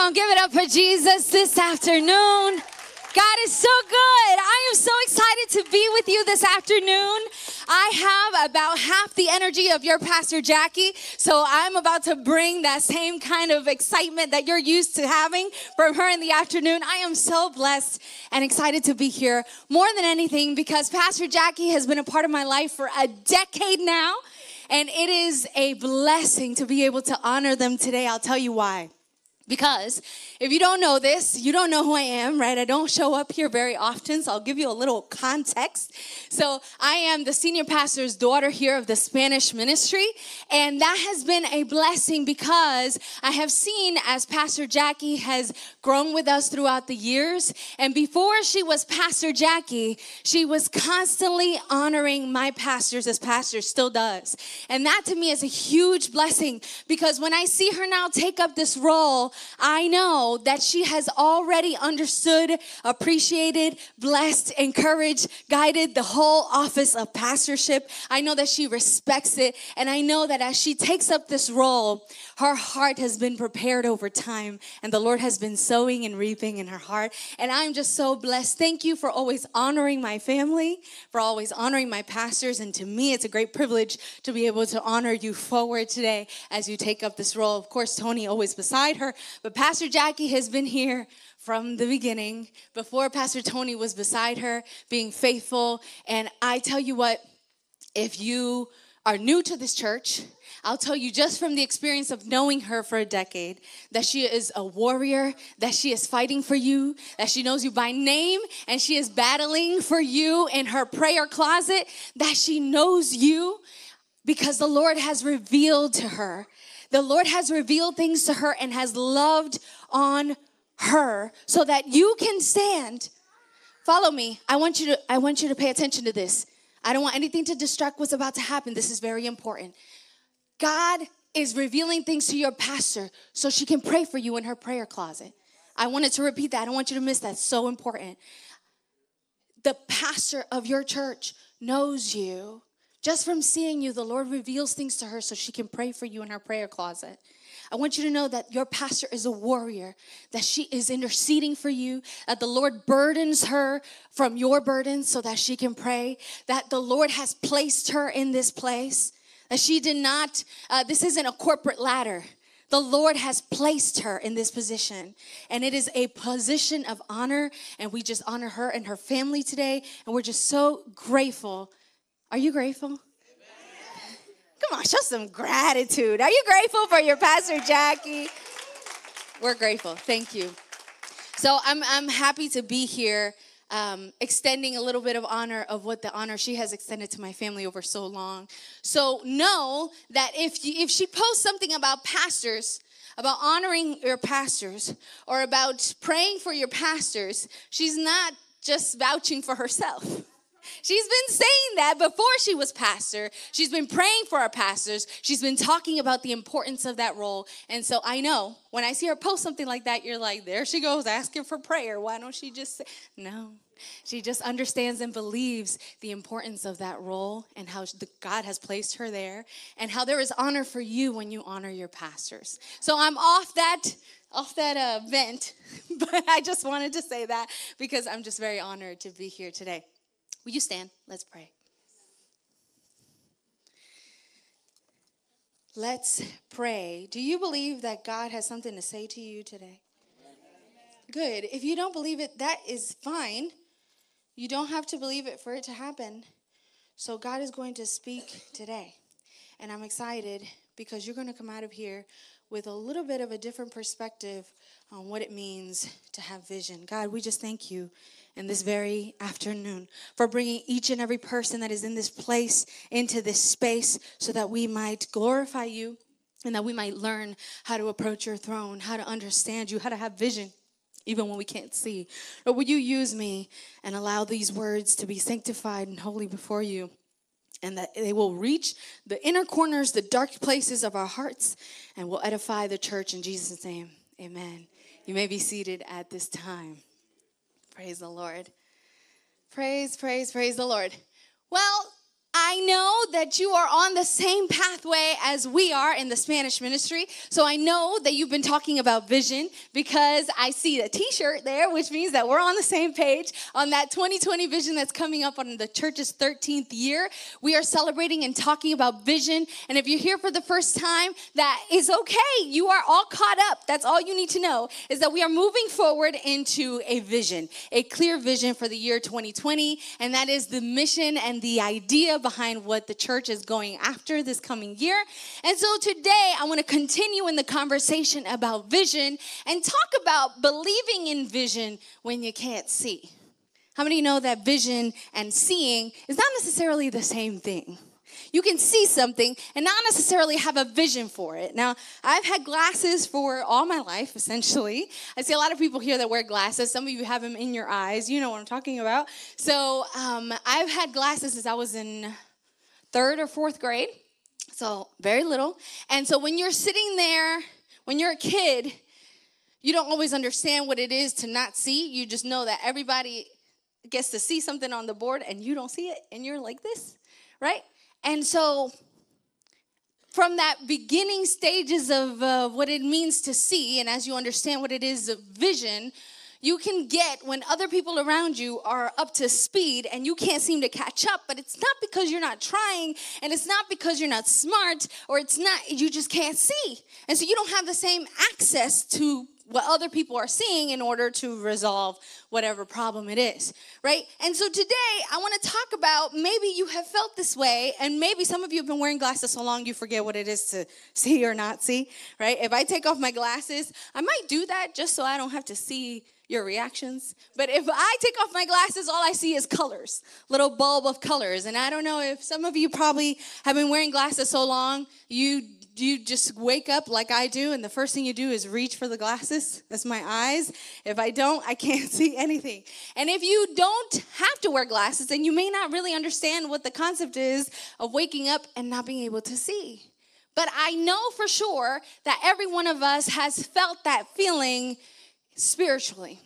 on, give it up for Jesus this afternoon. God is so good. I am so excited to be with you this afternoon. I have about half the energy of your Pastor Jackie, so I'm about to bring that same kind of excitement that you're used to having from her in the afternoon. I am so blessed and excited to be here more than anything because Pastor Jackie has been a part of my life for a decade now, and it is a blessing to be able to honor them today. I'll tell you why. Because if you don't know this, you don't know who I am, right? I don't show up here very often, so I'll give you a little context. So, I am the senior pastor's daughter here of the Spanish ministry, and that has been a blessing because I have seen as Pastor Jackie has grown with us throughout the years, and before she was Pastor Jackie, she was constantly honoring my pastors as pastor still does. And that to me is a huge blessing because when I see her now take up this role, I know that she has already understood, appreciated, blessed, encouraged, guided the whole office of pastorship. I know that she respects it. And I know that as she takes up this role, her heart has been prepared over time, and the Lord has been sowing and reaping in her heart. And I'm just so blessed. Thank you for always honoring my family, for always honoring my pastors. And to me, it's a great privilege to be able to honor you forward today as you take up this role. Of course, Tony always beside her, but Pastor Jackie has been here from the beginning, before Pastor Tony was beside her, being faithful. And I tell you what, if you are new to this church, I'll tell you just from the experience of knowing her for a decade that she is a warrior, that she is fighting for you, that she knows you by name, and she is battling for you in her prayer closet, that she knows you because the Lord has revealed to her. The Lord has revealed things to her and has loved on her so that you can stand. Follow me. I want you to I want you to pay attention to this. I don't want anything to distract what's about to happen. This is very important. God is revealing things to your pastor so she can pray for you in her prayer closet. I wanted to repeat that. I don't want you to miss that. So important. The pastor of your church knows you. Just from seeing you, the Lord reveals things to her so she can pray for you in her prayer closet. I want you to know that your pastor is a warrior, that she is interceding for you, that the Lord burdens her from your burdens so that she can pray, that the Lord has placed her in this place, that she did not, uh, this isn't a corporate ladder. The Lord has placed her in this position, and it is a position of honor. And we just honor her and her family today, and we're just so grateful. Are you grateful? Come on, show some gratitude. Are you grateful for your pastor, Jackie? We're grateful. Thank you. So I'm I'm happy to be here, um, extending a little bit of honor of what the honor she has extended to my family over so long. So know that if you, if she posts something about pastors, about honoring your pastors, or about praying for your pastors, she's not just vouching for herself. She's been saying that before she was pastor. She's been praying for our pastors. She's been talking about the importance of that role. And so I know when I see her post something like that, you're like, there she goes asking for prayer. Why don't she just say, no? She just understands and believes the importance of that role and how God has placed her there and how there is honor for you when you honor your pastors. So I'm off that off that uh, vent, but I just wanted to say that because I'm just very honored to be here today. Will you stand? Let's pray. Let's pray. Do you believe that God has something to say to you today? Good. If you don't believe it, that is fine. You don't have to believe it for it to happen. So, God is going to speak today. And I'm excited because you're going to come out of here with a little bit of a different perspective on what it means to have vision. God, we just thank you in this very afternoon for bringing each and every person that is in this place into this space so that we might glorify you and that we might learn how to approach your throne, how to understand you, how to have vision. Even when we can't see. But would you use me and allow these words to be sanctified and holy before you? and that they will reach the inner corners, the dark places of our hearts, and will edify the church in Jesus' name. Amen. You may be seated at this time. Praise the Lord. Praise, praise, praise the Lord. Well, I know that you are on the same pathway as we are in the Spanish ministry. So I know that you've been talking about vision because I see a t shirt there, which means that we're on the same page on that 2020 vision that's coming up on the church's 13th year. We are celebrating and talking about vision. And if you're here for the first time, that is okay. You are all caught up. That's all you need to know is that we are moving forward into a vision, a clear vision for the year 2020. And that is the mission and the idea behind what the church is going after this coming year. And so today I want to continue in the conversation about vision and talk about believing in vision when you can't see. How many you know that vision and seeing is not necessarily the same thing? You can see something and not necessarily have a vision for it. Now, I've had glasses for all my life, essentially. I see a lot of people here that wear glasses. Some of you have them in your eyes. You know what I'm talking about. So, um, I've had glasses since I was in third or fourth grade. So, very little. And so, when you're sitting there, when you're a kid, you don't always understand what it is to not see. You just know that everybody gets to see something on the board and you don't see it and you're like this, right? And so, from that beginning stages of uh, what it means to see, and as you understand what it is vision, you can get when other people around you are up to speed and you can't seem to catch up, but it's not because you're not trying and it's not because you're not smart or it's not, you just can't see. And so you don't have the same access to what other people are seeing in order to resolve whatever problem it is, right? And so today I want to talk about maybe you have felt this way, and maybe some of you have been wearing glasses so long you forget what it is to see or not see, right? If I take off my glasses, I might do that just so I don't have to see your reactions. But if I take off my glasses, all I see is colors, little bulb of colors. And I don't know if some of you probably have been wearing glasses so long, you you just wake up like I do, and the first thing you do is reach for the glasses? That's my eyes. If I don't, I can't see anything. And if you don't have to wear glasses, then you may not really understand what the concept is of waking up and not being able to see. But I know for sure that every one of us has felt that feeling spiritually.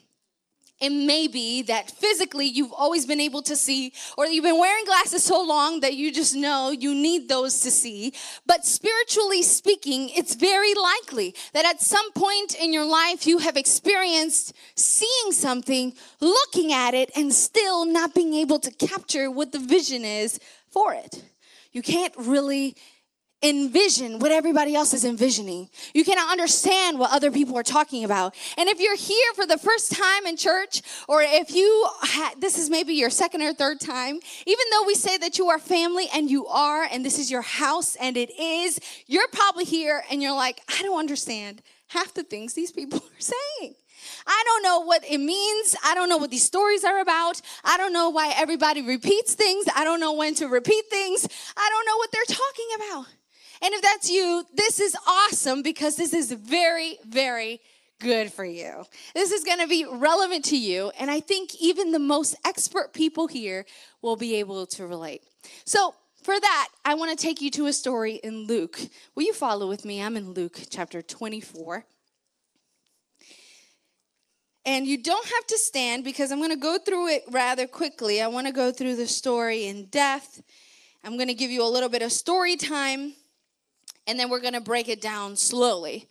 It may be that physically you've always been able to see, or you've been wearing glasses so long that you just know you need those to see. But spiritually speaking, it's very likely that at some point in your life you have experienced seeing something, looking at it, and still not being able to capture what the vision is for it. You can't really envision what everybody else is envisioning. You cannot understand what other people are talking about. And if you're here for the first time in church, or if you ha- this is maybe your second or third time, even though we say that you are family and you are, and this is your house and it is, you're probably here and you're like, I don't understand half the things these people are saying. I don't know what it means. I don't know what these stories are about. I don't know why everybody repeats things. I don't know when to repeat things. I don't know what they're talking about. And if that's you, this is awesome because this is very, very good for you. This is going to be relevant to you. And I think even the most expert people here will be able to relate. So, for that, I want to take you to a story in Luke. Will you follow with me? I'm in Luke chapter 24. And you don't have to stand because I'm going to go through it rather quickly. I want to go through the story in depth. I'm going to give you a little bit of story time and then we're going to break it down slowly.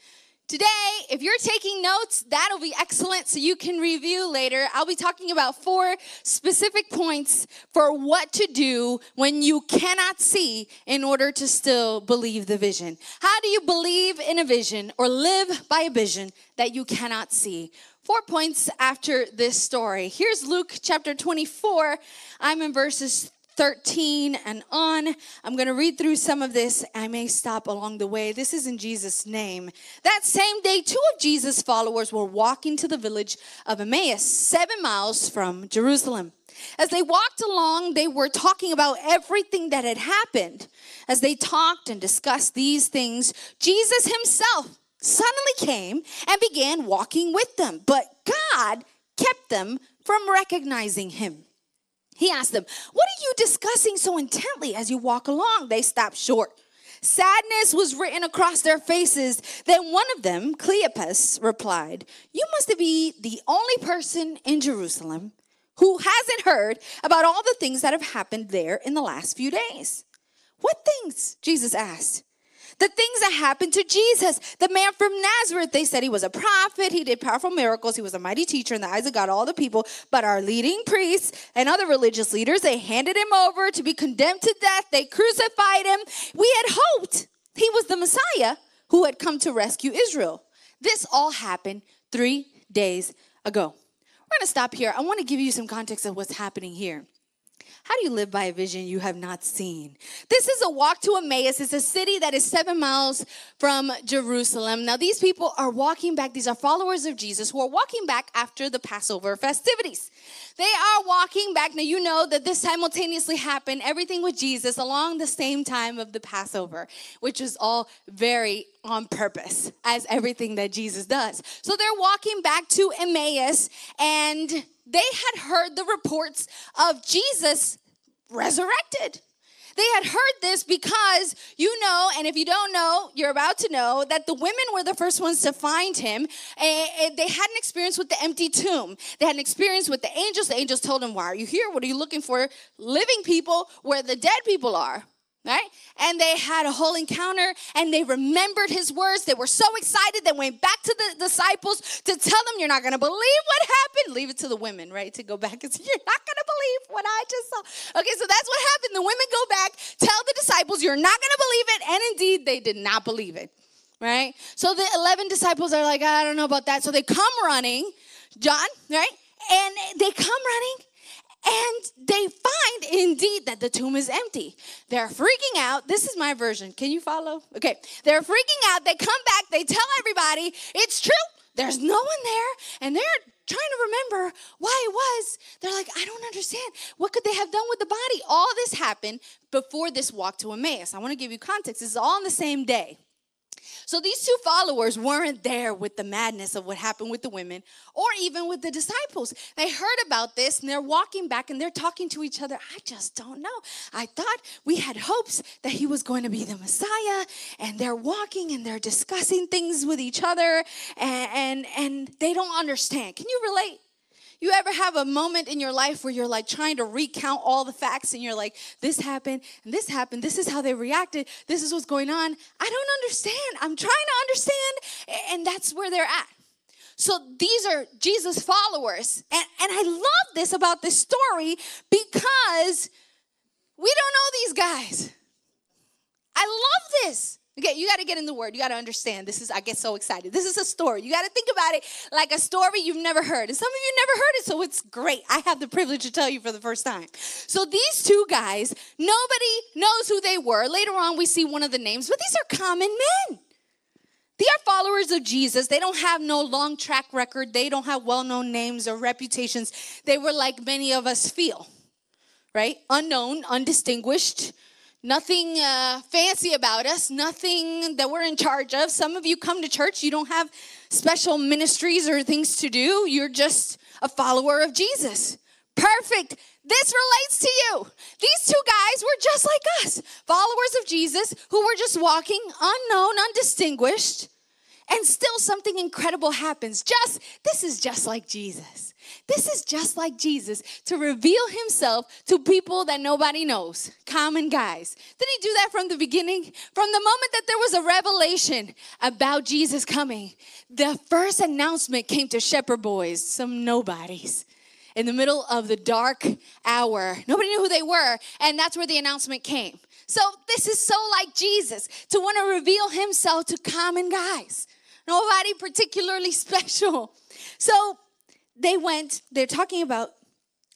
Today, if you're taking notes, that'll be excellent so you can review later. I'll be talking about four specific points for what to do when you cannot see in order to still believe the vision. How do you believe in a vision or live by a vision that you cannot see? Four points after this story. Here's Luke chapter 24. I'm in verses 13 and on. I'm going to read through some of this. I may stop along the way. This is in Jesus' name. That same day, two of Jesus' followers were walking to the village of Emmaus, seven miles from Jerusalem. As they walked along, they were talking about everything that had happened. As they talked and discussed these things, Jesus himself suddenly came and began walking with them, but God kept them from recognizing him. He asked them, What are you discussing so intently as you walk along? They stopped short. Sadness was written across their faces. Then one of them, Cleopas, replied, You must be the only person in Jerusalem who hasn't heard about all the things that have happened there in the last few days? What things? Jesus asked. The things that happened to Jesus, the man from Nazareth, they said he was a prophet, he did powerful miracles, he was a mighty teacher in the eyes of God, all the people. But our leading priests and other religious leaders, they handed him over to be condemned to death. They crucified him. We had hoped he was the Messiah who had come to rescue Israel. This all happened three days ago. We're to stop here. I want to give you some context of what's happening here. How do you live by a vision you have not seen? This is a walk to Emmaus. It's a city that is seven miles from Jerusalem. Now, these people are walking back. These are followers of Jesus who are walking back after the Passover festivities. They are walking back. Now, you know that this simultaneously happened, everything with Jesus, along the same time of the Passover, which is all very on purpose, as everything that Jesus does. So they're walking back to Emmaus, and they had heard the reports of Jesus resurrected. They had heard this because you know, and if you don't know, you're about to know that the women were the first ones to find him. And they had an experience with the empty tomb. They had an experience with the angels. The angels told them, Why are you here? What are you looking for? Living people where the dead people are right? And they had a whole encounter and they remembered his words. They were so excited they went back to the disciples to tell them, You're not going to believe what happened. Leave it to the women, right? To go back and say, You're not going to believe what I just saw. Okay, so that's what happened. The women go back, tell the disciples, You're not going to believe it. And indeed, they did not believe it, right? So the 11 disciples are like, I don't know about that. So they come running, John, right? And they come running and they find indeed that the tomb is empty. They're freaking out. This is my version. Can you follow? Okay. They're freaking out. They come back. They tell everybody it's true. There's no one there. And they're trying to remember why it was. They're like, I don't understand. What could they have done with the body? All this happened before this walk to Emmaus. I want to give you context. This is all on the same day. So these two followers weren't there with the madness of what happened with the women or even with the disciples. They heard about this and they're walking back and they're talking to each other. I just don't know. I thought we had hopes that he was going to be the Messiah and they're walking and they're discussing things with each other and and, and they don't understand. Can you relate? You ever have a moment in your life where you're like trying to recount all the facts and you're like, this happened and this happened, this is how they reacted, this is what's going on? I don't understand. I'm trying to understand. And that's where they're at. So these are Jesus followers. And, and I love this about this story because we don't know these guys. I love this. Okay, you got to get in the word. You got to understand. This is, I get so excited. This is a story. You got to think about it like a story you've never heard. And some of you never heard it, so it's great. I have the privilege to tell you for the first time. So these two guys, nobody knows who they were. Later on, we see one of the names, but these are common men. They are followers of Jesus. They don't have no long track record, they don't have well known names or reputations. They were like many of us feel, right? Unknown, undistinguished nothing uh, fancy about us, nothing that we're in charge of. Some of you come to church, you don't have special ministries or things to do, you're just a follower of Jesus. Perfect. This relates to you. These two guys were just like us, followers of Jesus who were just walking unknown, undistinguished, and still something incredible happens. Just, this is just like Jesus. This is just like Jesus to reveal himself to people that nobody knows, common guys. Did he do that from the beginning? From the moment that there was a revelation about Jesus coming, the first announcement came to shepherd boys, some nobodies. In the middle of the dark hour, nobody knew who they were, and that's where the announcement came. So, this is so like Jesus to want to reveal himself to common guys, nobody particularly special. So, they went, they're talking about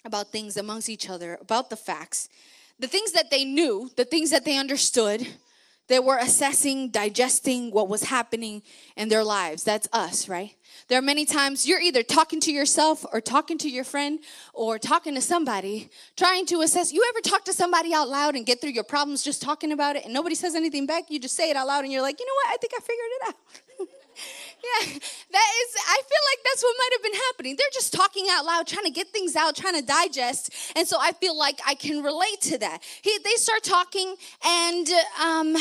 about things amongst each other, about the facts, the things that they knew, the things that they understood. They were assessing, digesting what was happening in their lives. That's us, right? There are many times you're either talking to yourself or talking to your friend or talking to somebody, trying to assess. You ever talk to somebody out loud and get through your problems just talking about it and nobody says anything back? You just say it out loud and you're like, you know what? I think I figured it out. Yeah, that is, I feel like that's what might have been happening. They're just talking out loud, trying to get things out, trying to digest. And so I feel like I can relate to that. He, they start talking, and um,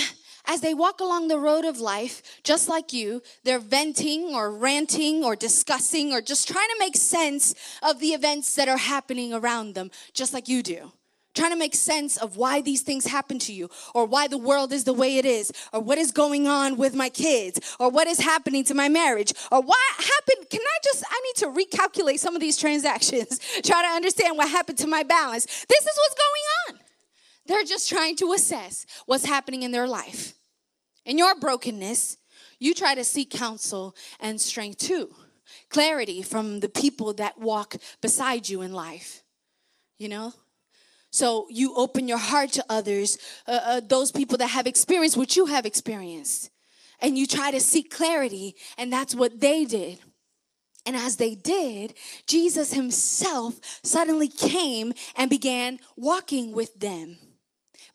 as they walk along the road of life, just like you, they're venting or ranting or discussing or just trying to make sense of the events that are happening around them, just like you do. Trying to make sense of why these things happen to you, or why the world is the way it is, or what is going on with my kids, or what is happening to my marriage, or what happened. Can I just, I need to recalculate some of these transactions, try to understand what happened to my balance. This is what's going on. They're just trying to assess what's happening in their life. In your brokenness, you try to seek counsel and strength too. Clarity from the people that walk beside you in life. You know? So you open your heart to others, uh, uh, those people that have experienced what you have experienced. And you try to seek clarity, and that's what they did. And as they did, Jesus himself suddenly came and began walking with them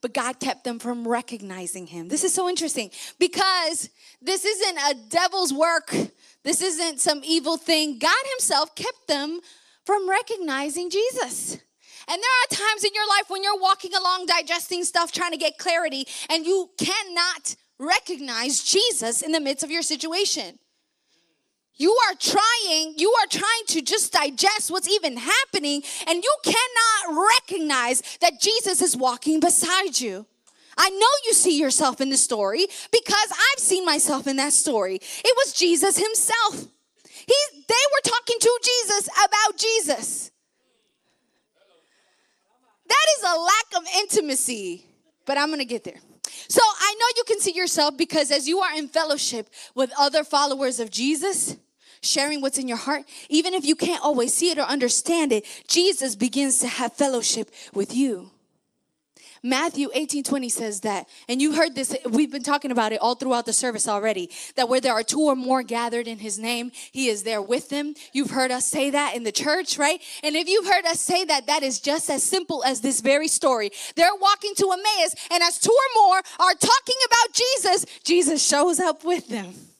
but God kept them from recognizing him. This is so interesting because this isn't a devil's work, this isn't some evil thing. God himself kept them from recognizing Jesus. And there are times in your life when you're walking along, digesting stuff, trying to get clarity, and you cannot recognize Jesus in the midst of your situation. You are trying, you are trying to just digest what's even happening, and you cannot recognize that Jesus is walking beside you. I know you see yourself in the story because I've seen myself in that story. It was Jesus himself. He, they were talking to Jesus about Jesus. That is a lack of intimacy, but I'm gonna get there. So I know you can see yourself because as you are in fellowship with other followers of Jesus, sharing what's in your heart, even if you can't always see it or understand it, Jesus begins to have fellowship with you. Matthew 18 20 says that, and you heard this, we've been talking about it all throughout the service already, that where there are two or more gathered in his name, he is there with them. You've heard us say that in the church, right? And if you've heard us say that, that is just as simple as this very story. They're walking to Emmaus, and as two or more are talking about Jesus, Jesus shows up with them.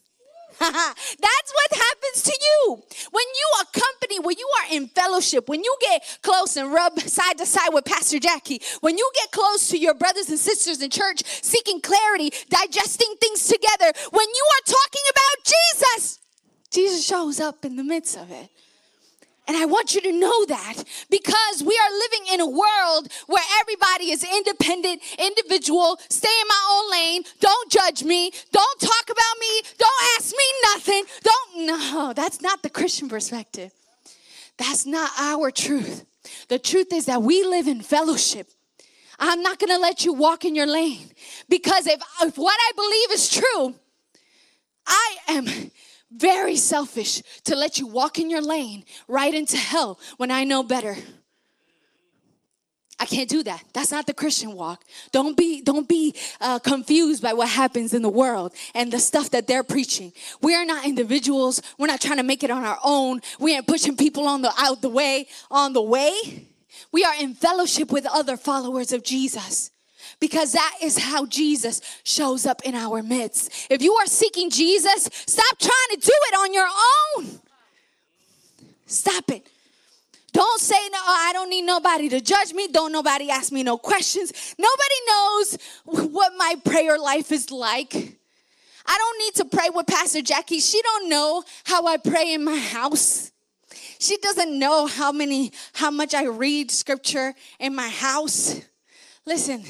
That's what happens to you. When you accompany, when you are in fellowship, when you get close and rub side to side with Pastor Jackie, when you get close to your brothers and sisters in church, seeking clarity, digesting things together, when you are talking about Jesus, Jesus shows up in the midst of it. And I want you to know that because we are living in a world where everybody is independent, individual, stay in my own lane, don't judge me, don't talk about me, don't ask me nothing. Don't, no, that's not the Christian perspective. That's not our truth. The truth is that we live in fellowship. I'm not gonna let you walk in your lane because if, if what I believe is true, I am very selfish to let you walk in your lane right into hell when I know better. I can't do that. That's not the Christian walk. Don't be don't be uh, confused by what happens in the world and the stuff that they're preaching. We are not individuals. We're not trying to make it on our own. We ain't pushing people on the out the way on the way. We are in fellowship with other followers of Jesus because that is how Jesus shows up in our midst. If you are seeking Jesus, stop trying to do it on your own. Stop it. Don't say, no, I don't need nobody to judge me. Don't nobody ask me no questions. Nobody knows what my prayer life is like. I don't need to pray with Pastor Jackie. She don't know how I pray in my house. She doesn't know how many how much I read scripture in my house. Listen,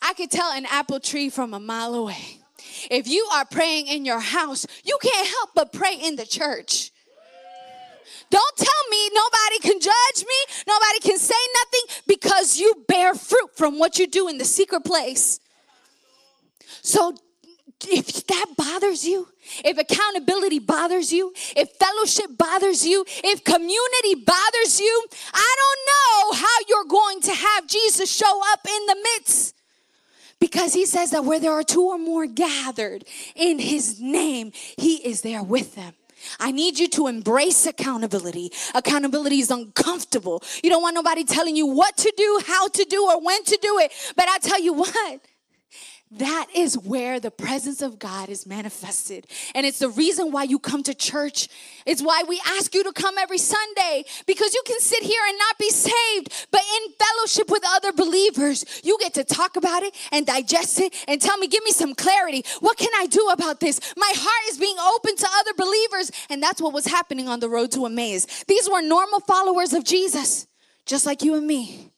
I could tell an apple tree from a mile away. If you are praying in your house, you can't help but pray in the church. Don't tell me nobody can judge me, nobody can say nothing because you bear fruit from what you do in the secret place. So if that bothers you, if accountability bothers you, if fellowship bothers you, if community bothers you, I don't know how you're going to have Jesus show up in the midst. Because he says that where there are two or more gathered in his name, he is there with them. I need you to embrace accountability. Accountability is uncomfortable. You don't want nobody telling you what to do, how to do, or when to do it. But I tell you what, that is where the presence of God is manifested. And it's the reason why you come to church. It's why we ask you to come every Sunday because you can sit here and not be saved, but in fellowship with other believers, you get to talk about it and digest it and tell me, give me some clarity. What can I do about this? My heart is being open to other believers. And that's what was happening on the road to Emmaus. These were normal followers of Jesus, just like you and me.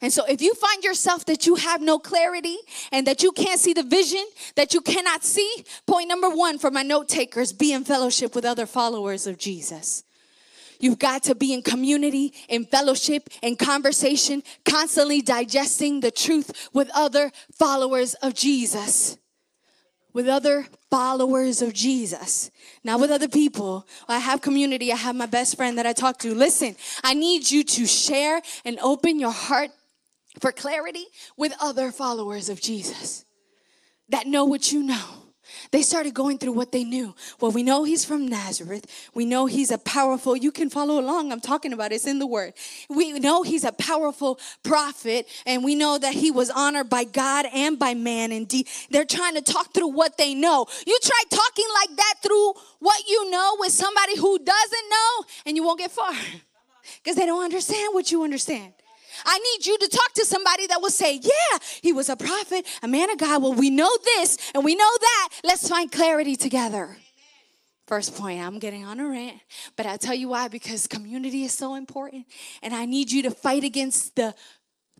And so, if you find yourself that you have no clarity and that you can't see the vision, that you cannot see, point number one for my note takers be in fellowship with other followers of Jesus. You've got to be in community, in fellowship, in conversation, constantly digesting the truth with other followers of Jesus. With other followers of Jesus, not with other people. I have community, I have my best friend that I talk to. Listen, I need you to share and open your heart for clarity with other followers of Jesus that know what you know. They started going through what they knew. Well, we know he's from Nazareth. We know he's a powerful, you can follow along. I'm talking about it. it's in the word. We know he's a powerful prophet, and we know that he was honored by God and by man. Indeed, they're trying to talk through what they know. You try talking like that through what you know with somebody who doesn't know, and you won't get far because they don't understand what you understand. I need you to talk to somebody that will say, Yeah, he was a prophet, a man of God. Well, we know this and we know that. Let's find clarity together. First point, I'm getting on a rant, but I'll tell you why because community is so important. And I need you to fight against the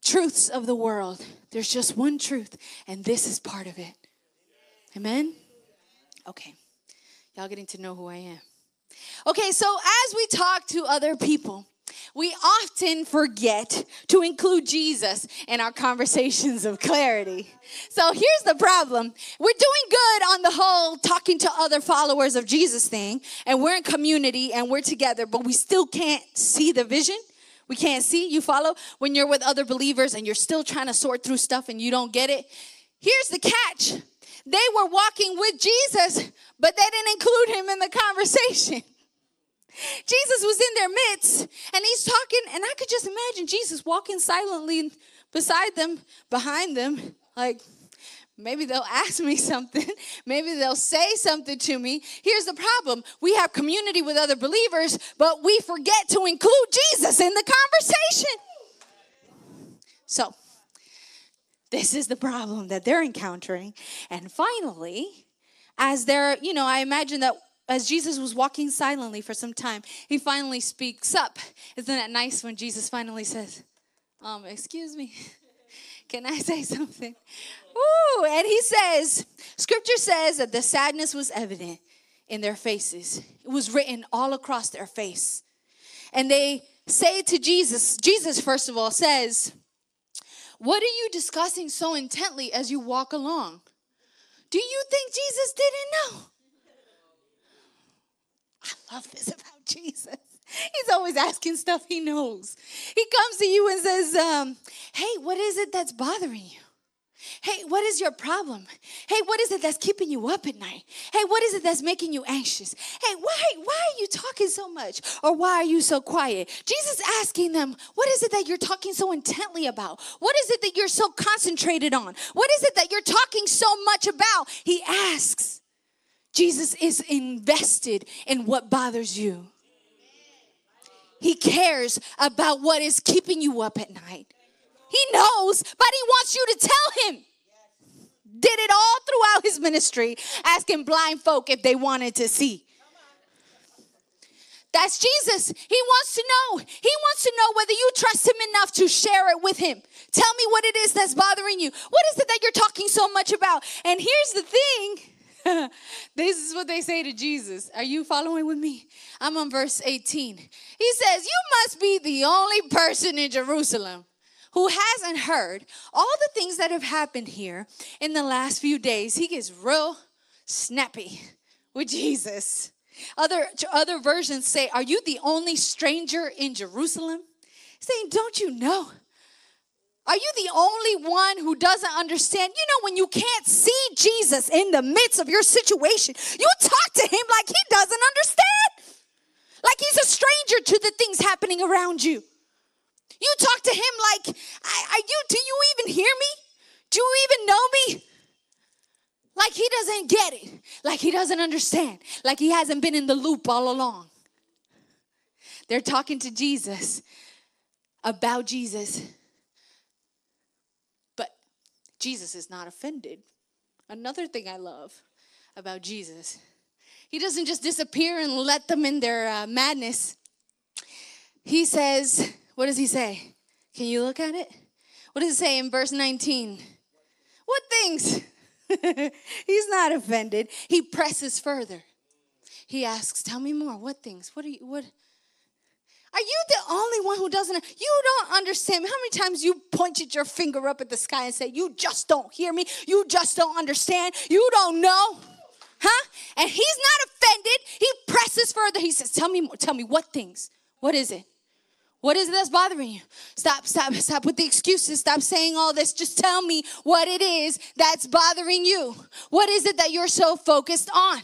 truths of the world. There's just one truth, and this is part of it. Amen? Okay. Y'all getting to know who I am. Okay, so as we talk to other people, we often forget to include Jesus in our conversations of clarity. So here's the problem. We're doing good on the whole talking to other followers of Jesus thing, and we're in community and we're together, but we still can't see the vision. We can't see, you follow? When you're with other believers and you're still trying to sort through stuff and you don't get it. Here's the catch they were walking with Jesus, but they didn't include him in the conversation. Jesus was in their midst and he's talking, and I could just imagine Jesus walking silently beside them, behind them, like, Maybe they'll ask me something. Maybe they'll say something to me. Here's the problem we have community with other believers, but we forget to include Jesus in the conversation. So, this is the problem that they're encountering. And finally, as they're, you know, I imagine that as Jesus was walking silently for some time, he finally speaks up. Isn't that nice when Jesus finally says, um, excuse me, can I say something? Ooh, and he says, scripture says that the sadness was evident in their faces. It was written all across their face. And they say to Jesus, Jesus, first of all, says, What are you discussing so intently as you walk along? Do you think Jesus didn't know? I love this about Jesus. He's always asking stuff he knows. He comes to you and says, um, Hey, what is it that's bothering you? Hey, what is your problem? Hey, what is it that's keeping you up at night? Hey, what is it that's making you anxious? Hey, why, why are you talking so much? Or why are you so quiet? Jesus asking them, what is it that you're talking so intently about? What is it that you're so concentrated on? What is it that you're talking so much about? He asks. Jesus is invested in what bothers you. He cares about what is keeping you up at night. He knows, but he wants you to tell him. Did it all throughout his ministry, asking blind folk if they wanted to see. That's Jesus. He wants to know. He wants to know whether you trust him enough to share it with him. Tell me what it is that's bothering you. What is it that you're talking so much about? And here's the thing this is what they say to Jesus. Are you following with me? I'm on verse 18. He says, You must be the only person in Jerusalem who hasn't heard all the things that have happened here in the last few days. He gets real snappy with Jesus. Other, other versions say, Are you the only stranger in Jerusalem? Saying, Don't you know? Are you the only one who doesn't understand? You know, when you can't see Jesus in the midst of your situation, you talk to him like he doesn't understand, like he's a stranger to the things happening around you. You talk to him like, are you, do you even hear me? Do you even know me? Like he doesn't get it, like he doesn't understand, like he hasn't been in the loop all along. They're talking to Jesus about Jesus, Jesus is not offended. Another thing I love about Jesus, he doesn't just disappear and let them in their uh, madness. He says, What does he say? Can you look at it? What does it say in verse 19? What things? He's not offended. He presses further. He asks, "Tell me more. What things? What are you what are you the only one who doesn't you don't understand how many times you pointed your finger up at the sky and said, "You just don't hear me. You just don't understand. You don't know." Huh? And he's not offended. He presses further. He says, "Tell me more. Tell me what things? What is it?" What is it that's bothering you? Stop, stop, stop with the excuses. Stop saying all this. Just tell me what it is that's bothering you. What is it that you're so focused on?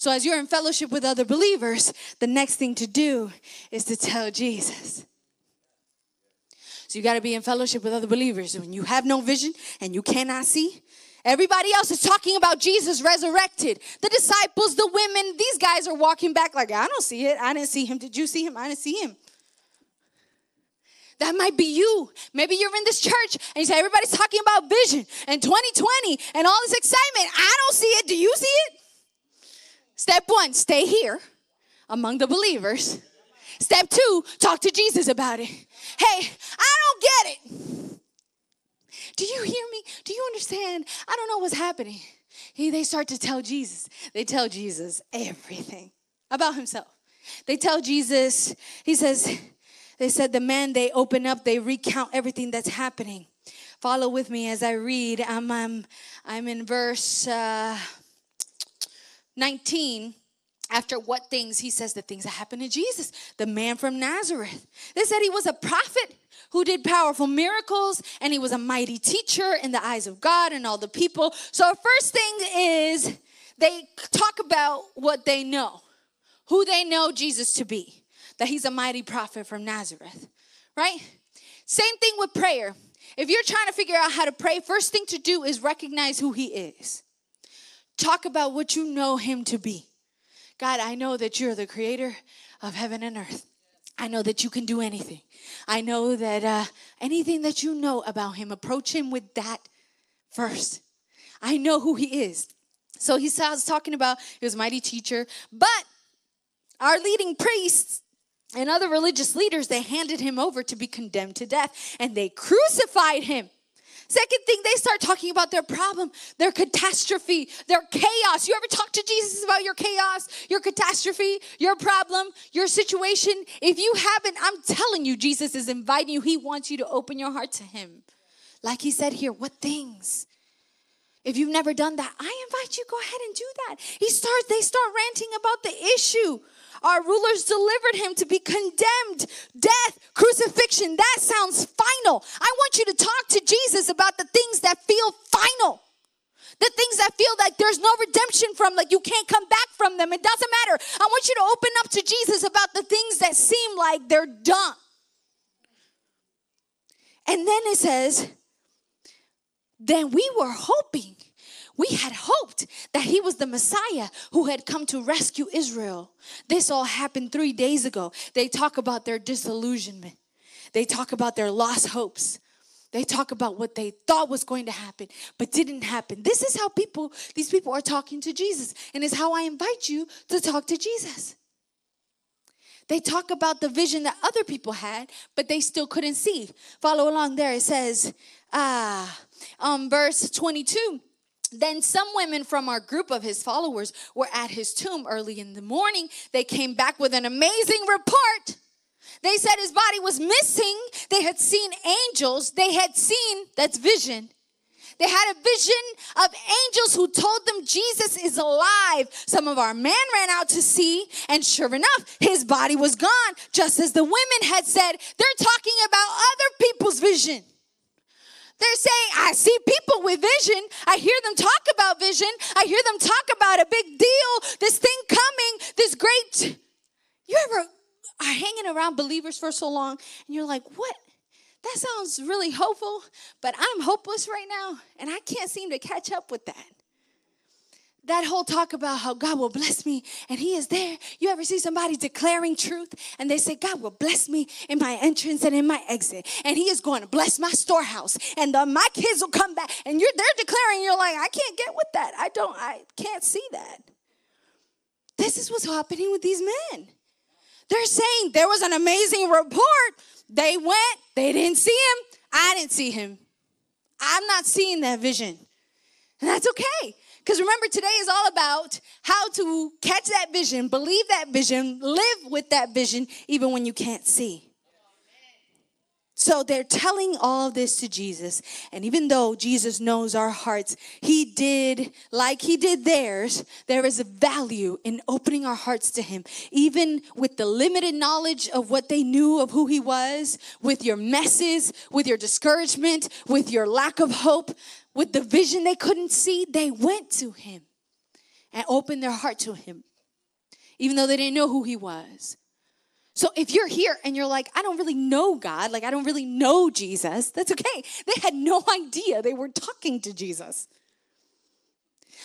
So, as you're in fellowship with other believers, the next thing to do is to tell Jesus. So, you got to be in fellowship with other believers. When you have no vision and you cannot see, Everybody else is talking about Jesus resurrected. The disciples, the women, these guys are walking back like, I don't see it. I didn't see him. Did you see him? I didn't see him. That might be you. Maybe you're in this church and you say, everybody's talking about vision and 2020 and all this excitement. I don't see it. Do you see it? Step one, stay here among the believers. Step two, talk to Jesus about it. Hey, I don't get it. Do you hear me? Do you understand? I don't know what's happening. He, they start to tell Jesus. They tell Jesus everything about himself. They tell Jesus, he says, they said the man they open up, they recount everything that's happening. Follow with me as I read. I'm, I'm, I'm in verse uh, 19 after what things he says the things that happened to jesus the man from nazareth. They said he was a prophet who did powerful miracles and he was a mighty teacher in the eyes of god and all the people. So first thing is they talk about what they know who they know jesus to be that he's a mighty prophet from nazareth right? Same thing with prayer. If you're trying to figure out how to pray first thing to do is recognize who he is talk about what you know him to be God, I know that you're the creator of heaven and earth. I know that you can do anything. I know that uh, anything that you know about him, approach him with that first. I know who he is. So he starts talking about he was mighty teacher, but our leading priests and other religious leaders, they handed him over to be condemned to death and they crucified him. Second thing, they start talking about their problem, their catastrophe, their chaos. You ever talk to Jesus about your chaos, your catastrophe, your problem, your situation? If you haven't, I'm telling you, Jesus is inviting you. He wants you to open your heart to Him. Like He said here, what things? If you've never done that, I invite you go ahead and do that. He starts they start ranting about the issue. Our rulers delivered him to be condemned, death, crucifixion. That sounds final. I want you to talk to Jesus about the things that feel final. The things that feel like there's no redemption from, like you can't come back from them. It doesn't matter. I want you to open up to Jesus about the things that seem like they're done. And then it says, then we were hoping we had hoped that he was the Messiah who had come to rescue Israel. This all happened three days ago. They talk about their disillusionment, they talk about their lost hopes. They talk about what they thought was going to happen, but didn't happen. This is how people, these people are talking to Jesus, and is how I invite you to talk to Jesus. They talk about the vision that other people had, but they still couldn't see. Follow along there. It says, ah, um, verse 22 then some women from our group of his followers were at his tomb early in the morning. They came back with an amazing report. They said his body was missing. They had seen angels. They had seen, that's vision. They had a vision of angels who told them Jesus is alive. Some of our men ran out to see, and sure enough, his body was gone, just as the women had said. They're talking about other people's vision. They're saying, I see people with vision. I hear them talk about vision. I hear them talk about a big deal, this thing coming, this great. You ever are hanging around believers for so long and you're like, what? that sounds really hopeful, but I'm hopeless right now, and I can't seem to catch up with that that whole talk about how God will bless me and He is there. You ever see somebody declaring truth and they say, God will bless me in my entrance and in my exit, and He is going to bless my storehouse, and the, my kids will come back, and you're they're declaring, you're like, I can't get with that. I don't, I can't see that. This is what's happening with these men. They're saying there was an amazing report. They went, they didn't see him. I didn't see him. I'm not seeing that vision. And that's okay. Because remember, today is all about how to catch that vision, believe that vision, live with that vision, even when you can't see. So they're telling all this to Jesus. And even though Jesus knows our hearts, he did, like he did theirs, there is a value in opening our hearts to him. Even with the limited knowledge of what they knew of who he was, with your messes, with your discouragement, with your lack of hope, with the vision they couldn't see, they went to him and opened their heart to him, even though they didn't know who he was. So if you're here and you're like, I don't really know God, like I don't really know Jesus, that's okay. They had no idea they were talking to Jesus.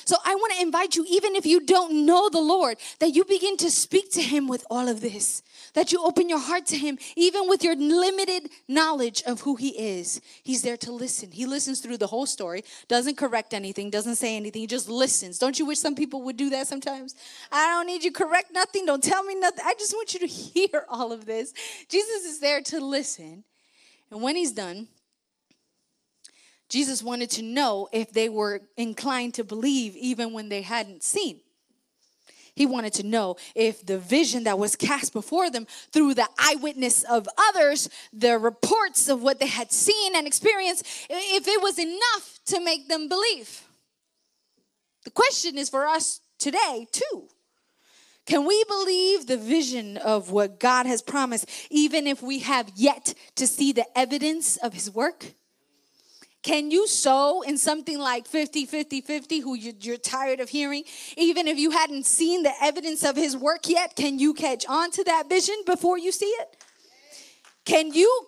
So I want to invite you, even if you don't know the Lord, that you begin to speak to Him with all of this. That you open your heart to Him, even with your limited knowledge of who He is. He's there to listen. He listens through the whole story, doesn't correct anything, doesn't say anything, He just listens. Don't you wish some people would do that sometimes? I don't need you correct nothing, don't tell me nothing. I just want you to hear all of this. Jesus is there to listen. And when He's done, Jesus wanted to know if they were inclined to believe even when they hadn't seen. He wanted to know if the vision that was cast before them through the eyewitness of others, the reports of what they had seen and experienced, if it was enough to make them believe. The question is for us today, too. Can we believe the vision of what God has promised, even if we have yet to see the evidence of His work? Can you sow in something like 50, 50, 50, who you're tired of hearing? Even if you hadn't seen the evidence of his work yet, can you catch on to that vision before you see it? Can you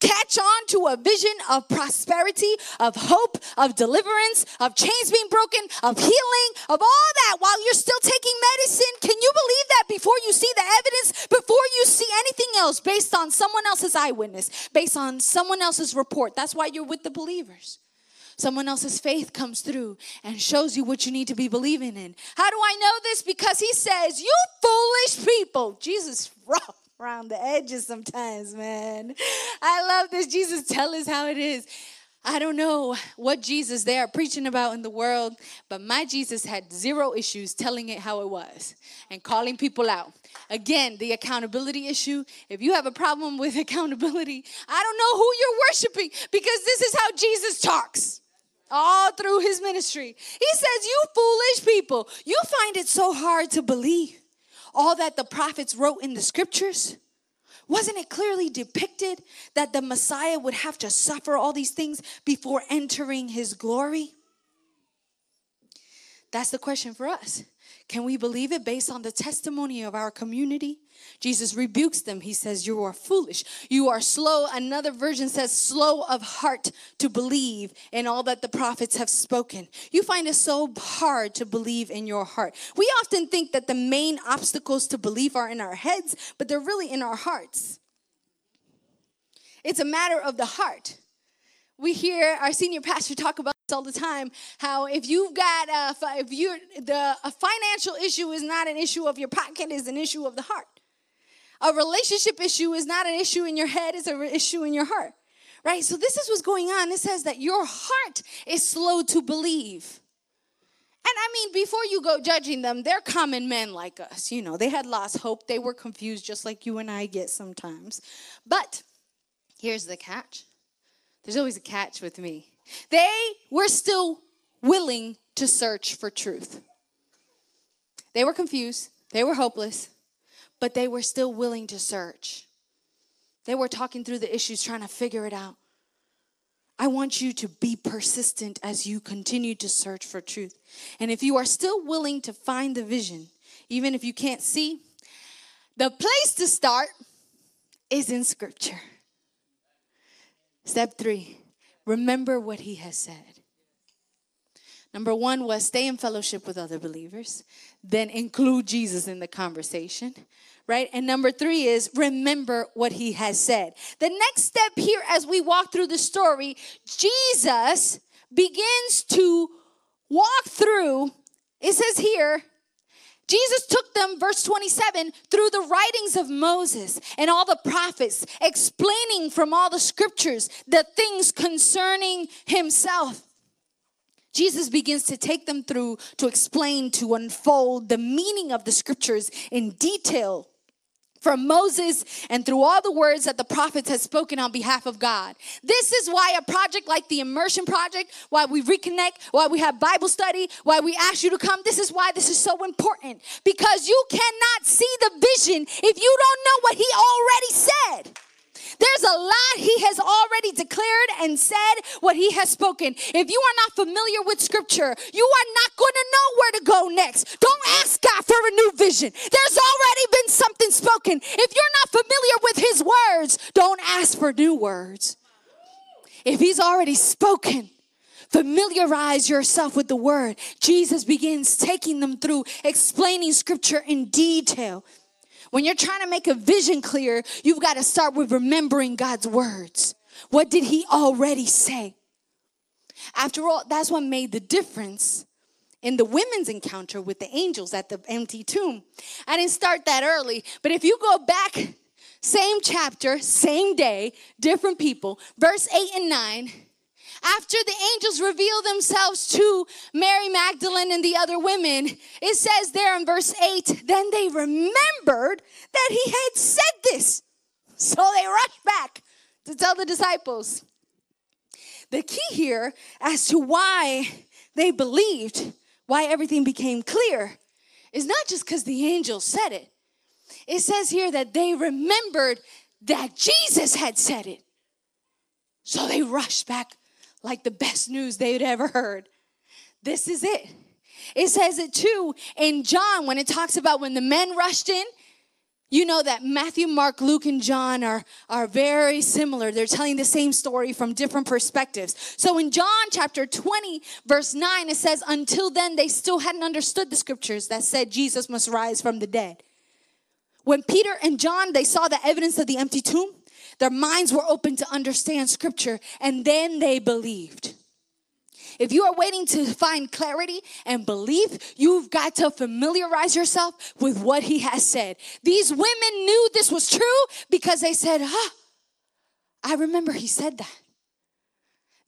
catch on to a vision of prosperity, of hope, of deliverance, of chains being broken, of healing, of all that while you're still taking medicine. Can you believe that before you see the evidence, before you see anything else based on someone else's eyewitness, based on someone else's report? That's why you're with the believers. Someone else's faith comes through and shows you what you need to be believing in. How do I know this? Because he says, You foolish people. Jesus, rough around the edges sometimes, man. I love this. Jesus, tell us how it is. I don't know what Jesus they are preaching about in the world, but my Jesus had zero issues telling it how it was and calling people out. Again, the accountability issue. If you have a problem with accountability, I don't know who you're worshiping because this is how Jesus talks all through his ministry. He says, You foolish people, you find it so hard to believe all that the prophets wrote in the scriptures? Wasn't it clearly depicted that the Messiah would have to suffer all these things before entering his glory? That's the question for us. Can we believe it based on the testimony of our community? Jesus rebukes them. He says, You are foolish. You are slow. Another version says, slow of heart to believe in all that the prophets have spoken. You find it so hard to believe in your heart. We often think that the main obstacles to belief are in our heads, but they're really in our hearts. It's a matter of the heart. We hear our senior pastor talk about this all the time how if you've got a, if you the a financial issue is not an issue of your pocket is an issue of the heart a relationship issue is not an issue in your head it's an issue in your heart right so this is what's going on it says that your heart is slow to believe and I mean, before you go judging them, they're common men like us. You know, they had lost hope. They were confused, just like you and I get sometimes. But here's the catch there's always a catch with me. They were still willing to search for truth. They were confused, they were hopeless, but they were still willing to search. They were talking through the issues, trying to figure it out. I want you to be persistent as you continue to search for truth. And if you are still willing to find the vision, even if you can't see, the place to start is in Scripture. Step three, remember what he has said. Number one was stay in fellowship with other believers, then include Jesus in the conversation, right? And number three is remember what he has said. The next step here, as we walk through the story, Jesus begins to walk through, it says here, Jesus took them, verse 27, through the writings of Moses and all the prophets, explaining from all the scriptures the things concerning himself. Jesus begins to take them through to explain, to unfold the meaning of the scriptures in detail from Moses and through all the words that the prophets had spoken on behalf of God. This is why a project like the Immersion Project, why we reconnect, why we have Bible study, why we ask you to come, this is why this is so important. Because you cannot see the vision if you don't know what He already said. There's a lot he has already declared and said what he has spoken. If you are not familiar with scripture, you are not going to know where to go next. Don't ask God for a new vision. There's already been something spoken. If you're not familiar with his words, don't ask for new words. If he's already spoken, familiarize yourself with the word. Jesus begins taking them through explaining scripture in detail. When you're trying to make a vision clear, you've got to start with remembering God's words. What did He already say? After all, that's what made the difference in the women's encounter with the angels at the empty tomb. I didn't start that early, but if you go back, same chapter, same day, different people, verse 8 and 9 after the angels reveal themselves to Mary Magdalene and the other women, it says there in verse 8, then they remembered that he had said this. So they rushed back to tell the disciples. The key here as to why they believed, why everything became clear, is not just because the angels said it. It says here that they remembered that Jesus had said it. So they rushed back like the best news they'd ever heard. This is it. It says it too in John when it talks about when the men rushed in. You know that Matthew, Mark, Luke, and John are, are very similar. They're telling the same story from different perspectives. So in John chapter 20, verse 9, it says, Until then, they still hadn't understood the scriptures that said Jesus must rise from the dead. When Peter and John they saw the evidence of the empty tomb, their minds were open to understand scripture, and then they believed. If you are waiting to find clarity and belief, you've got to familiarize yourself with what he has said. These women knew this was true because they said, Ah, I remember he said that.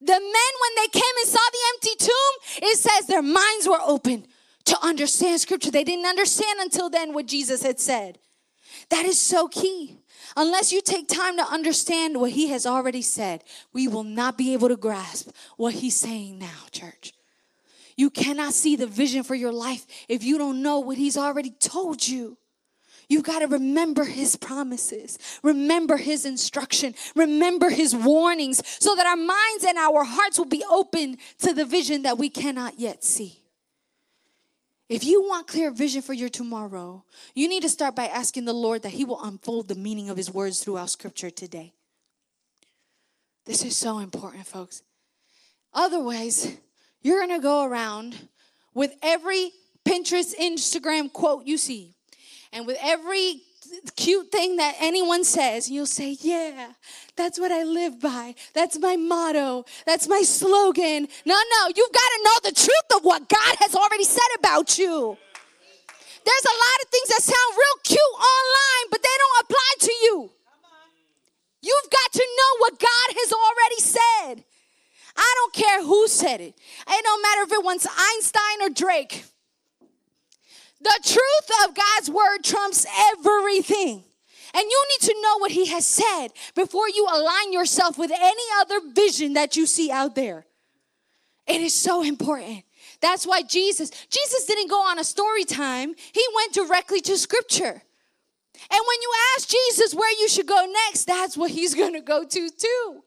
The men, when they came and saw the empty tomb, it says their minds were open to understand scripture. They didn't understand until then what Jesus had said. That is so key. Unless you take time to understand what he has already said, we will not be able to grasp what he's saying now, church. You cannot see the vision for your life if you don't know what he's already told you. You got to remember his promises, remember his instruction, remember his warnings, so that our minds and our hearts will be open to the vision that we cannot yet see. If you want clear vision for your tomorrow, you need to start by asking the Lord that He will unfold the meaning of His words throughout Scripture today. This is so important, folks. Otherwise, you're going to go around with every Pinterest, Instagram quote you see, and with every cute thing that anyone says, you'll say, Yeah, that's what I live by. That's my motto. That's my slogan. No, no, you've got to know the truth of what God has already said about you. There's a lot of things that sound real cute online, but they don't apply to you. You've got to know what God has already said. I don't care who said it. It don't matter if it was Einstein or Drake. The truth of God's word trumps everything. And you need to know what he has said before you align yourself with any other vision that you see out there. It is so important. That's why Jesus, Jesus didn't go on a story time. He went directly to scripture. And when you ask Jesus where you should go next, that's what he's going to go to too.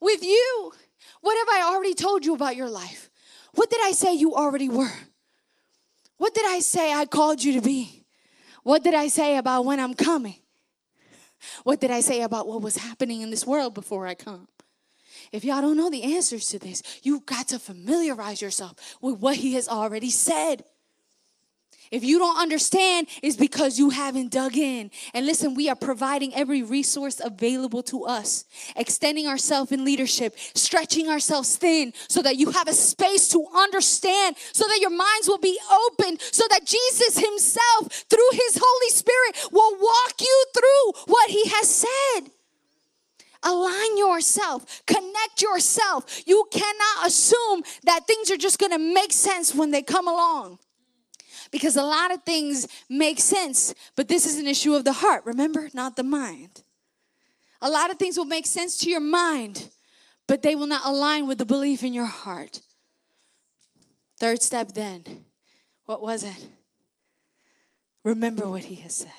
With you. What have I already told you about your life? What did I say you already were? What did I say I called you to be? What did I say about when I'm coming? What did I say about what was happening in this world before I come? if y'all don't know the answers to this, you've got to familiarize yourself with what he has already said. If you don't understand, it's because you haven't dug in. And listen, we are providing every resource available to us, extending ourselves in leadership, stretching ourselves thin so that you have a space to understand, so that your minds will be open, so that Jesus Himself, through His Holy Spirit, will walk you through what He has said. Align yourself, connect yourself. You cannot assume that things are just gonna make sense when they come along because a lot of things make sense, but this is an issue of the heart, remember, not the mind. A lot of things will make sense to your mind, but they will not align with the belief in your heart. Third step, then, what was it? Remember what he has said.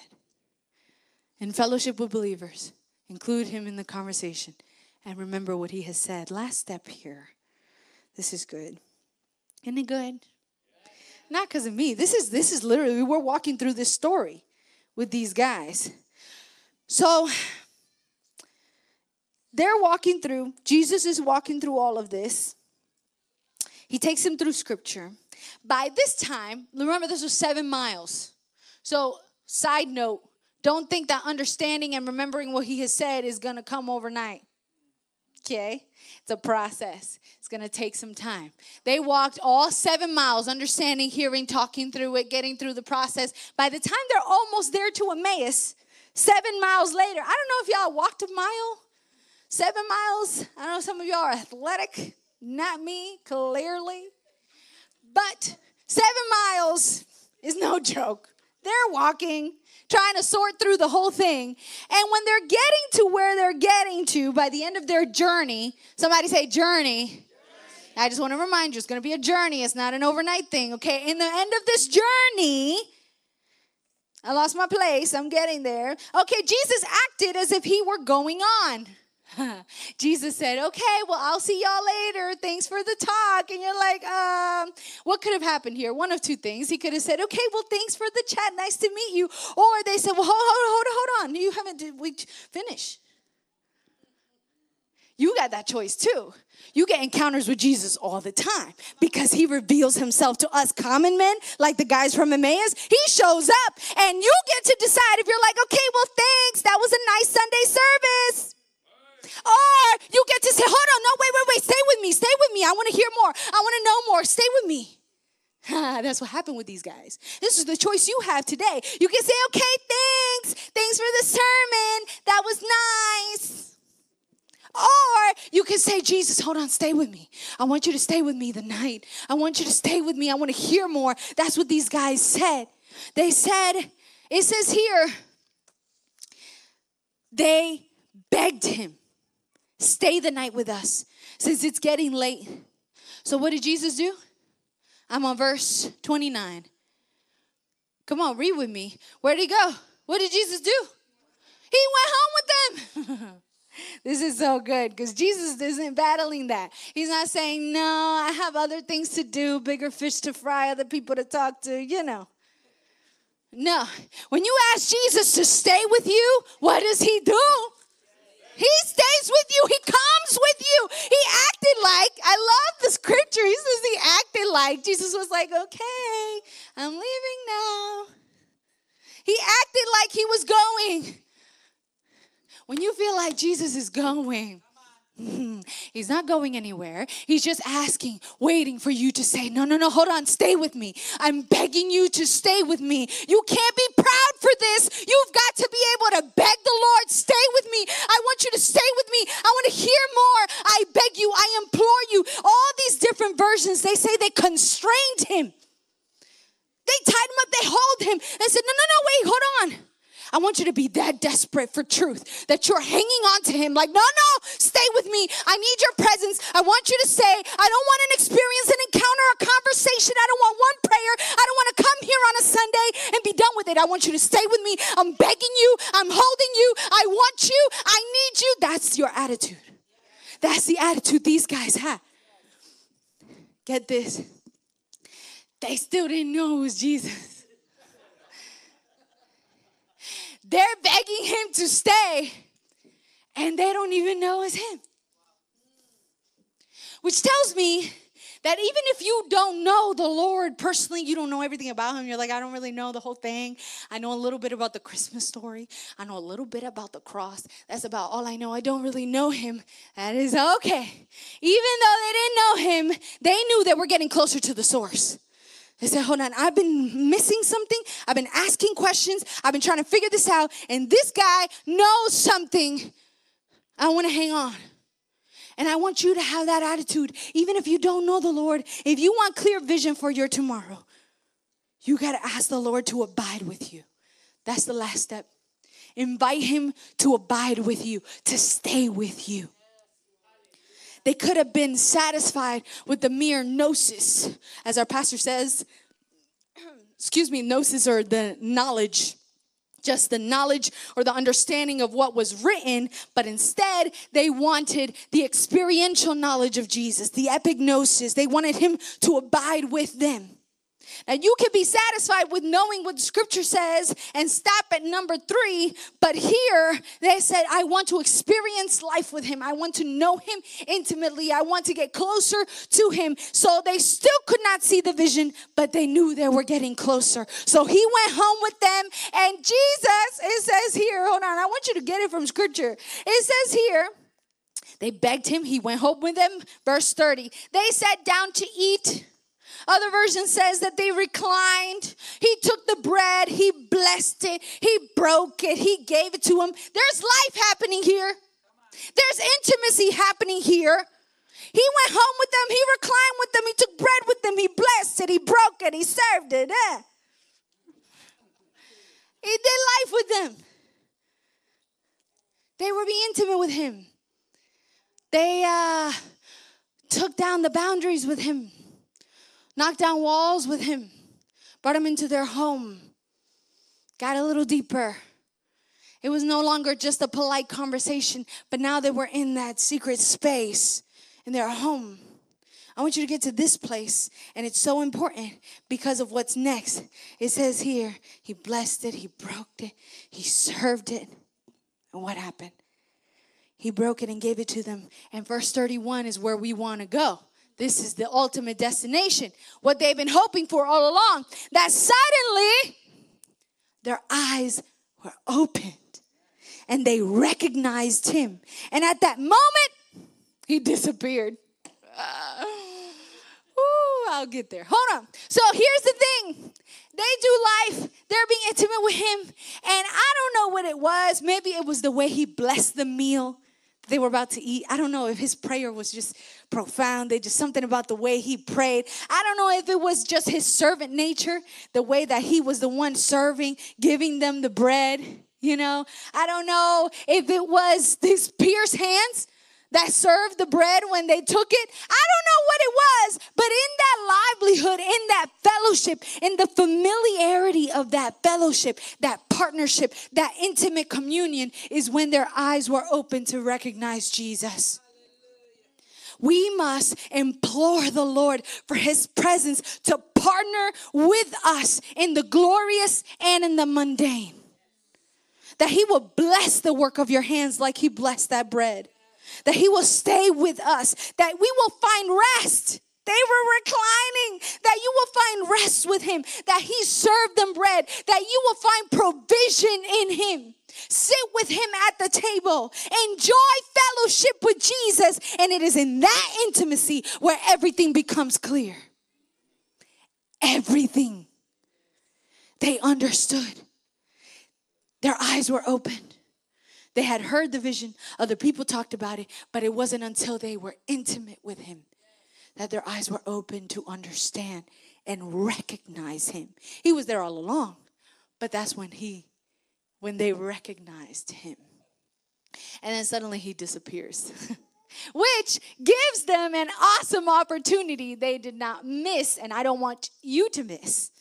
In fellowship with believers, include him in the conversation and remember what he has said. Last step here. This is good. Isn't it good? Not because of me. This is this is literally we're walking through this story with these guys. So they're walking through, Jesus is walking through all of this. He takes him through scripture. By this time, remember this was 7 miles. So, side note, don't think that understanding and remembering what he has said is going to come overnight. Okay? It's a process. It's going to take some time. They walked all seven miles, understanding, hearing, talking through it, getting through the process. By the time they're almost there to Emmaus, seven miles later, I don't know if y'all walked a mile, seven miles. I know some of y'all are athletic, not me, clearly. But seven miles is no joke. They're walking trying to sort through the whole thing. And when they're getting to where they're getting to by the end of their journey, somebody say, journey. I just want to remind you, it's going to be a journey. It's not an overnight thing, okay? In the end of this journey, I lost my place. I'm getting there. Okay, Jesus acted as if he were going on. Jesus said, Okay, well, I'll see y'all later. Thanks for the talk. And you're like, um, what could have happened here? One of two things. He could have said, Okay, well, thanks for the chat. Nice to meet you. Or they said, Well, hold, hold, hold, hold on. You haven't, did we finish? You got that choice too. You get encounters with Jesus all the time because he reveals himself to us common men, like the guys from Emmaus. He shows up and you get to decide if you're like, okay, well, thanks. That was a nice Sunday service. Or you get to say, hold on, no, wait, wait, wait, stay with me, stay with me. I want to hear more. I want to know more. Stay with me. That's what happened with these guys. This is the choice you have today. You can say, okay, thanks. Thanks for the sermon. That was nice. Or you can say, Jesus, hold on, stay with me. I want you to stay with me the night. I want you to stay with me. I want to hear more. That's what these guys said. They said, it says here, they begged him Stay the night with us since it's getting late. So, what did Jesus do? I'm on verse 29. Come on, read with me. Where'd he go? What did Jesus do? He went home with them. this is so good because Jesus isn't battling that. He's not saying, No, I have other things to do, bigger fish to fry, other people to talk to, you know. No. When you ask Jesus to stay with you, what does he do? He stays with you. He comes with you. He acted like, I love the scripture. He says he acted like Jesus was like, okay, I'm leaving now. He acted like he was going. When you feel like Jesus is going, He's not going anywhere. He's just asking, waiting for you to say, No, no, no, hold on, stay with me. I'm begging you to stay with me. You can't be proud for this. You've got to be able to beg the Lord, stay with me. I want you to stay with me. I want to hear more. I beg you, I implore you. All these different versions, they say they constrained him. They tied him up, they hold him. They said, No, no, no, wait, hold on. I want you to be that desperate for truth that you're hanging on to Him. Like, no, no, stay with me. I need your presence. I want you to say, I don't want an experience, an encounter, a conversation. I don't want one prayer. I don't want to come here on a Sunday and be done with it. I want you to stay with me. I'm begging you. I'm holding you. I want you. I need you. That's your attitude. That's the attitude these guys had. Get this. They still didn't know it was Jesus. They're begging him to stay, and they don't even know it's him. which tells me that even if you don't know the Lord personally, you don't know everything about Him. You're like, I don't really know the whole thing. I know a little bit about the Christmas story. I know a little bit about the cross. That's about all I know. I don't really know Him. That is okay. Even though they didn't know Him, they knew that we're getting closer to the source. They said, hold on, I've been missing something. I've been asking questions. I've been trying to figure this out. And this guy knows something. I want to hang on. And I want you to have that attitude, even if you don't know the Lord. If you want clear vision for your tomorrow, you got to ask the Lord to abide with you. That's the last step. Invite Him to abide with you, to stay with you. They could have been satisfied with the mere gnosis, as our pastor says. Excuse me, gnosis or the knowledge just the knowledge or the understanding of what was written, but instead they wanted the experiential knowledge of Jesus, the epignosis. They wanted him to abide with them. Now, you can be satisfied with knowing what scripture says and stop at number three, but here they said, I want to experience life with him. I want to know him intimately. I want to get closer to him. So they still could not see the vision, but they knew they were getting closer. So he went home with them, and Jesus, it says here, hold on, I want you to get it from scripture. It says here, they begged him, he went home with them. Verse 30, they sat down to eat. Other version says that they reclined. He took the bread, he blessed it, he broke it, he gave it to him. There's life happening here. There's intimacy happening here. He went home with them, he reclined with them, he took bread with them, he blessed it, he broke it, he served it. Eh? He did life with them. They were being intimate with him. They uh, took down the boundaries with him knocked down walls with him, brought him into their home, got a little deeper. It was no longer just a polite conversation, but now they were in that secret space in their home. I want you to get to this place, and it's so important because of what's next. It says here, He blessed it, He broke it, He served it. And what happened? He broke it and gave it to them. And verse 31 is where we want to go. This is the ultimate destination, what they've been hoping for all along. That suddenly their eyes were opened and they recognized him. And at that moment, he disappeared. Uh, ooh, I'll get there. Hold on. So here's the thing they do life, they're being intimate with him. And I don't know what it was. Maybe it was the way he blessed the meal they were about to eat. I don't know if his prayer was just profound. They just something about the way he prayed. I don't know if it was just his servant nature, the way that he was the one serving, giving them the bread. You know, I don't know if it was his pierced hands that served the bread when they took it. I don't know what it was, but in that livelihood, in that fellowship, in the familiarity of that fellowship, that partnership, that intimate communion is when their eyes were open to recognize Jesus. We must implore the Lord for his presence to partner with us in the glorious and in the mundane. That he will bless the work of your hands like he blessed that bread that He will stay with us, that we will find rest. They were reclining, that you will find rest with Him, that He served them bread, that you will find provision in Him. Sit with Him at the table, enjoy fellowship with Jesus, and it is in that intimacy where everything becomes clear. Everything. They understood. Their eyes were opened. They had heard the vision, other people talked about it, but it wasn't until they were intimate with him that their eyes were open to understand and recognize him. He was there all along, but that's when he when they recognized him. And then suddenly he disappears. Which gives them an awesome opportunity they did not miss, and I don't want you to miss.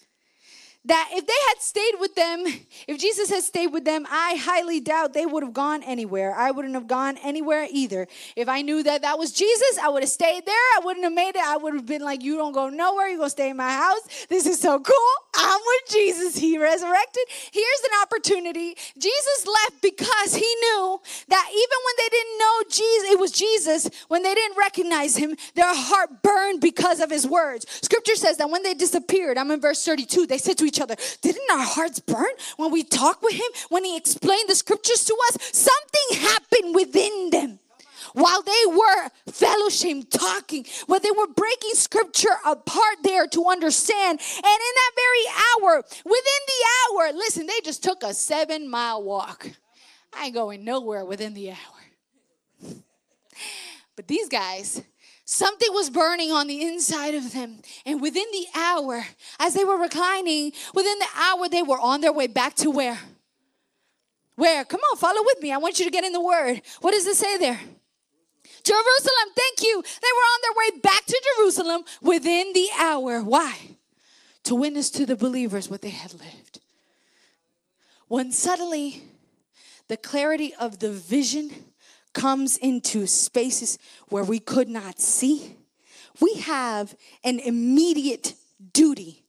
That if they had stayed with them, if Jesus had stayed with them, I highly doubt they would have gone anywhere. I wouldn't have gone anywhere either. If I knew that that was Jesus, I would have stayed there. I wouldn't have made it. I would have been like, You don't go nowhere. You're going to stay in my house. This is so cool. I'm with Jesus. He resurrected. Here's an opportunity. Jesus left because he knew that even when they didn't know Jesus, it was Jesus, when they didn't recognize him, their heart burned because of his words. Scripture says that when they disappeared, I'm in verse 32, they said to each each other. Didn't our hearts burn when we talked with him, when he explained the scriptures to us? Something happened within them while they were fellowship talking, while they were breaking scripture apart there to understand. And in that very hour, within the hour, listen, they just took a seven mile walk. I ain't going nowhere within the hour. But these guys, Something was burning on the inside of them. And within the hour, as they were reclining, within the hour, they were on their way back to where? Where? Come on, follow with me. I want you to get in the word. What does it say there? Jerusalem, thank you. They were on their way back to Jerusalem within the hour. Why? To witness to the believers what they had lived. When suddenly the clarity of the vision comes into spaces where we could not see, we have an immediate duty,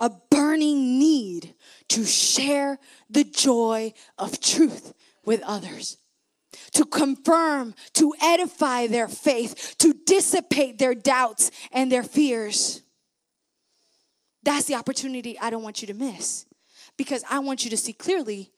a burning need to share the joy of truth with others. To confirm, to edify their faith, to dissipate their doubts and their fears. That's the opportunity I don't want you to miss because I want you to see clearly,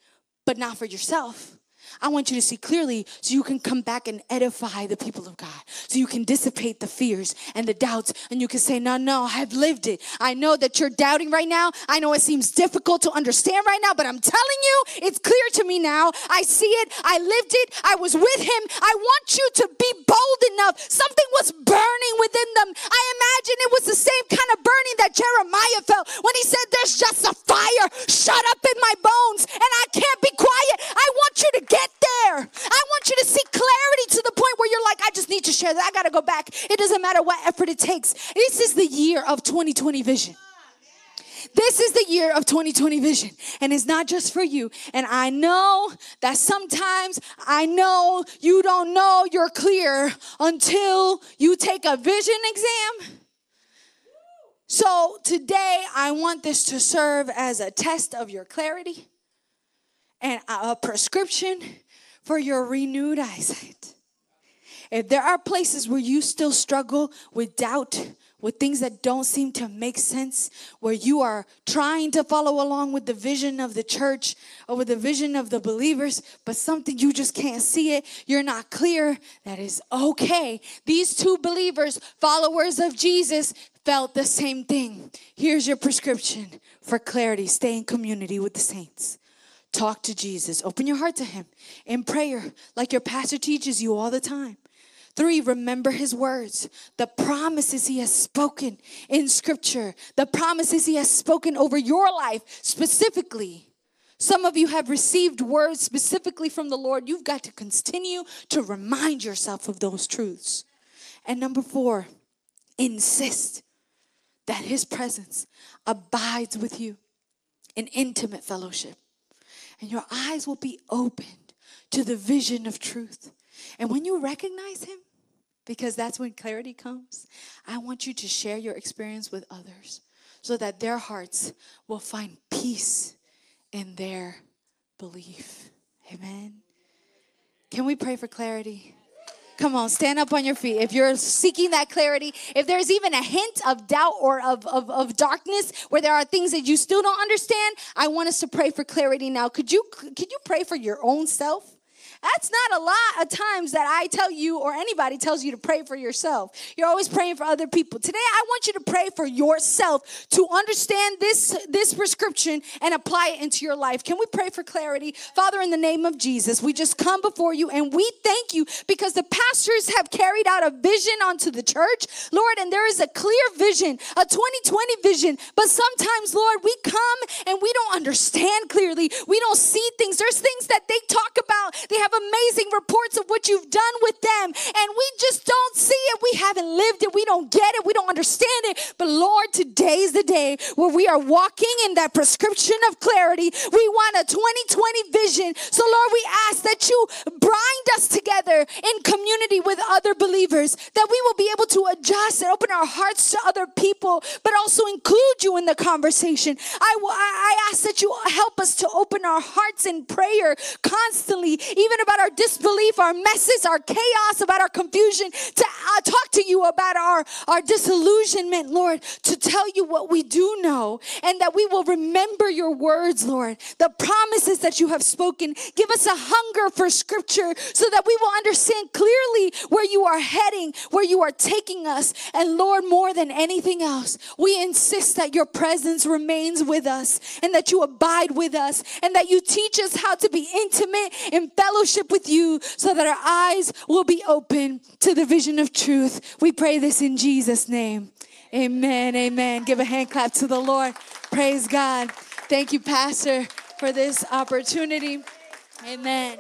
but not for yourself. I want you to see clearly so you can come back and edify the people of God. So you can dissipate the fears and the doubts and you can say, No, no, I've lived it. I know that you're doubting right now. I know it seems difficult to understand right now, but I'm telling you, it's clear to me now. I see it. I lived it. I was with him. I want you to be bold enough. Something was burning within them. I imagine it was the same kind of burning that Jeremiah felt when he said, There's just a fire shut up in my bones and I can't be quiet. I want you to get get there. I want you to see clarity to the point where you're like, I just need to share that. I got to go back. It doesn't matter what effort it takes. This is the year of 2020 vision. This is the year of 2020 vision, and it's not just for you. And I know that sometimes I know you don't know you're clear until you take a vision exam. So today, I want this to serve as a test of your clarity and a prescription for your renewed eyesight. If there are places where you still struggle with doubt, with things that don't seem to make sense, where you are trying to follow along with the vision of the church or with the vision of the believers, but something you just can't see it, you're not clear, that is okay. These two believers, followers of Jesus, felt the same thing. Here's your prescription for clarity stay in community with the saints. Talk to Jesus. Open your heart to Him in prayer, like your pastor teaches you all the time. Three, remember his words, the promises he has spoken in scripture, the promises he has spoken over your life specifically. Some of you have received words specifically from the Lord. You've got to continue to remind yourself of those truths. And number four, insist that his presence abides with you in intimate fellowship and your eyes will be opened to the vision of truth. And when you recognize Him, because that's when clarity comes, I want you to share your experience with others so that their hearts will find peace in their belief. Amen. Can we pray for clarity? Come on, stand up on your feet. If you're seeking that clarity, if there's even a hint of doubt or of, of, of darkness where there are things that you still don't understand, I want us to pray for clarity now. Could you could you pray for your own self? That's not a lot of times that I tell you or anybody tells you to pray for yourself. You're always praying for other people. Today I want you to pray for yourself to understand this this prescription and apply it into your life. Can we pray for clarity? Father in the name of Jesus, we just come before you and we thank you because the pastors have carried out a vision onto the church. Lord, and there is a clear vision, a 2020 vision, but sometimes Lord, we come and we don't understand clearly. We don't see things. There's things that they talk about. They have have amazing reports of what you've done with them, and we just don't see it. We haven't lived it. We don't get it. We don't understand it. But Lord, today is the day where we are walking in that prescription of clarity. We want a 2020 vision. So, Lord, we ask that you bind us together in community with other believers, that we will be able to adjust and open our hearts to other people, but also include you in the conversation. I, I ask that you help us to open our hearts in prayer constantly, even about our disbelief, our messes, our chaos, about our confusion, to uh, talk to you about our, our disillusionment, Lord, to tell you what we do know, and that we will remember your words, Lord, the promises that you have spoken. Give us a hunger for scripture so that we will understand clearly where you are heading, where you are taking us. And Lord, more than anything else, we insist that your presence remains with us and that you abide with us and that you teach us how to be intimate in fellowship with you so that our eyes will be open to the vision of truth. We pray this in Jesus' name. Amen. Amen. Give a hand clap to the Lord. Praise God. Thank you, Pastor, for this opportunity. Amen.